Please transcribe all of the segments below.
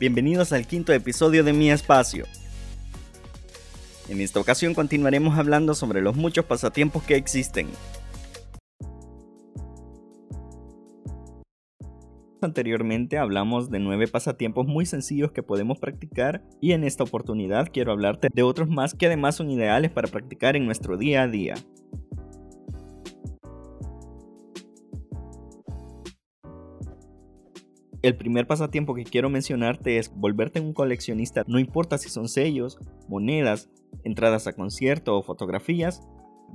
Bienvenidos al quinto episodio de Mi Espacio. En esta ocasión continuaremos hablando sobre los muchos pasatiempos que existen. Anteriormente hablamos de nueve pasatiempos muy sencillos que podemos practicar y en esta oportunidad quiero hablarte de otros más que además son ideales para practicar en nuestro día a día. El primer pasatiempo que quiero mencionarte es volverte un coleccionista, no importa si son sellos, monedas, entradas a concierto o fotografías,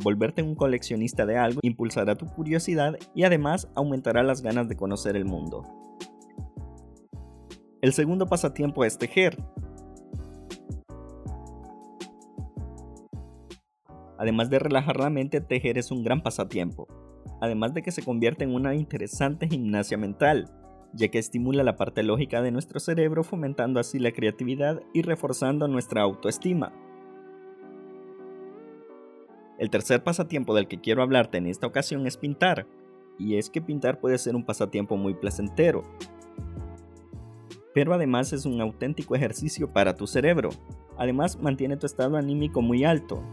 volverte un coleccionista de algo impulsará tu curiosidad y además aumentará las ganas de conocer el mundo. El segundo pasatiempo es tejer. Además de relajar la mente, tejer es un gran pasatiempo, además de que se convierte en una interesante gimnasia mental ya que estimula la parte lógica de nuestro cerebro fomentando así la creatividad y reforzando nuestra autoestima. El tercer pasatiempo del que quiero hablarte en esta ocasión es pintar, y es que pintar puede ser un pasatiempo muy placentero, pero además es un auténtico ejercicio para tu cerebro, además mantiene tu estado anímico muy alto,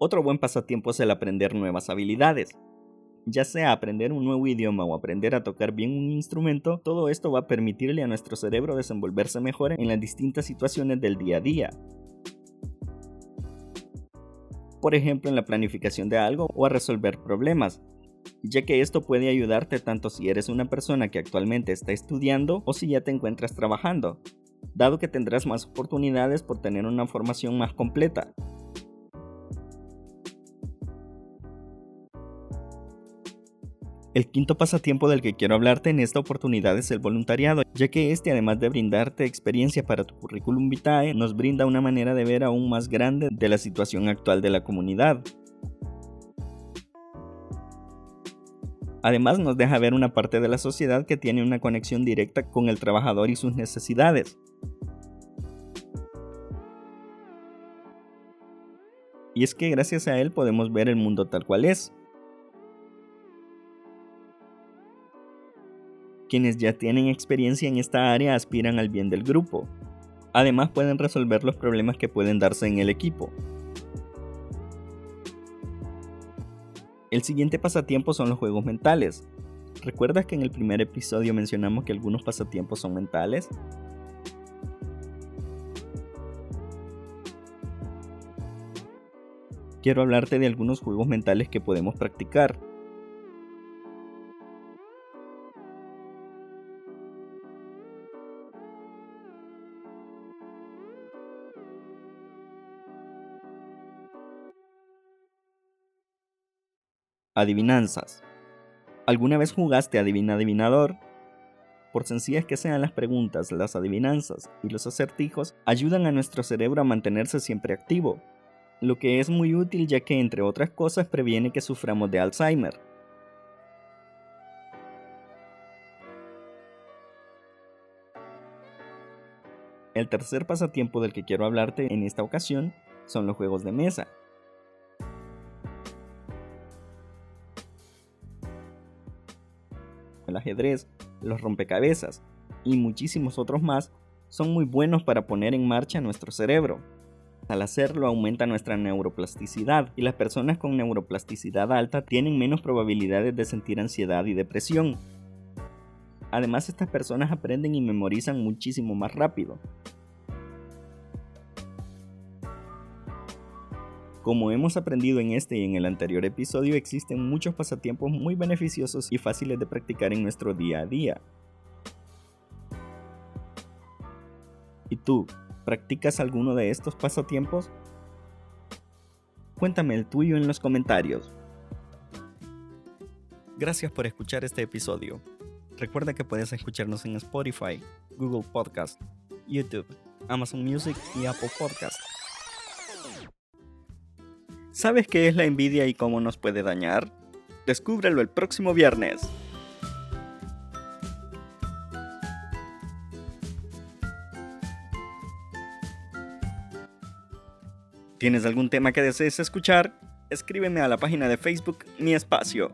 Otro buen pasatiempo es el aprender nuevas habilidades. Ya sea aprender un nuevo idioma o aprender a tocar bien un instrumento, todo esto va a permitirle a nuestro cerebro desenvolverse mejor en las distintas situaciones del día a día. Por ejemplo, en la planificación de algo o a resolver problemas, ya que esto puede ayudarte tanto si eres una persona que actualmente está estudiando o si ya te encuentras trabajando, dado que tendrás más oportunidades por tener una formación más completa. El quinto pasatiempo del que quiero hablarte en esta oportunidad es el voluntariado, ya que este además de brindarte experiencia para tu currículum vitae, nos brinda una manera de ver aún más grande de la situación actual de la comunidad. Además nos deja ver una parte de la sociedad que tiene una conexión directa con el trabajador y sus necesidades. Y es que gracias a él podemos ver el mundo tal cual es. Quienes ya tienen experiencia en esta área aspiran al bien del grupo. Además pueden resolver los problemas que pueden darse en el equipo. El siguiente pasatiempo son los juegos mentales. ¿Recuerdas que en el primer episodio mencionamos que algunos pasatiempos son mentales? Quiero hablarte de algunos juegos mentales que podemos practicar. Adivinanzas. ¿Alguna vez jugaste Adivina Adivinador? Por sencillas que sean las preguntas, las adivinanzas y los acertijos ayudan a nuestro cerebro a mantenerse siempre activo, lo que es muy útil ya que entre otras cosas previene que suframos de Alzheimer. El tercer pasatiempo del que quiero hablarte en esta ocasión son los juegos de mesa. El ajedrez, los rompecabezas y muchísimos otros más son muy buenos para poner en marcha nuestro cerebro. Al hacerlo aumenta nuestra neuroplasticidad y las personas con neuroplasticidad alta tienen menos probabilidades de sentir ansiedad y depresión. Además estas personas aprenden y memorizan muchísimo más rápido, Como hemos aprendido en este y en el anterior episodio, existen muchos pasatiempos muy beneficiosos y fáciles de practicar en nuestro día a día. ¿Y tú, practicas alguno de estos pasatiempos? Cuéntame el tuyo en los comentarios. Gracias por escuchar este episodio. Recuerda que puedes escucharnos en Spotify, Google Podcast, YouTube, Amazon Music y Apple Podcast. ¿Sabes qué es la envidia y cómo nos puede dañar? Descúbrelo el próximo viernes. ¿Tienes algún tema que desees escuchar? escríbeme a la página de Facebook Mi Espacio.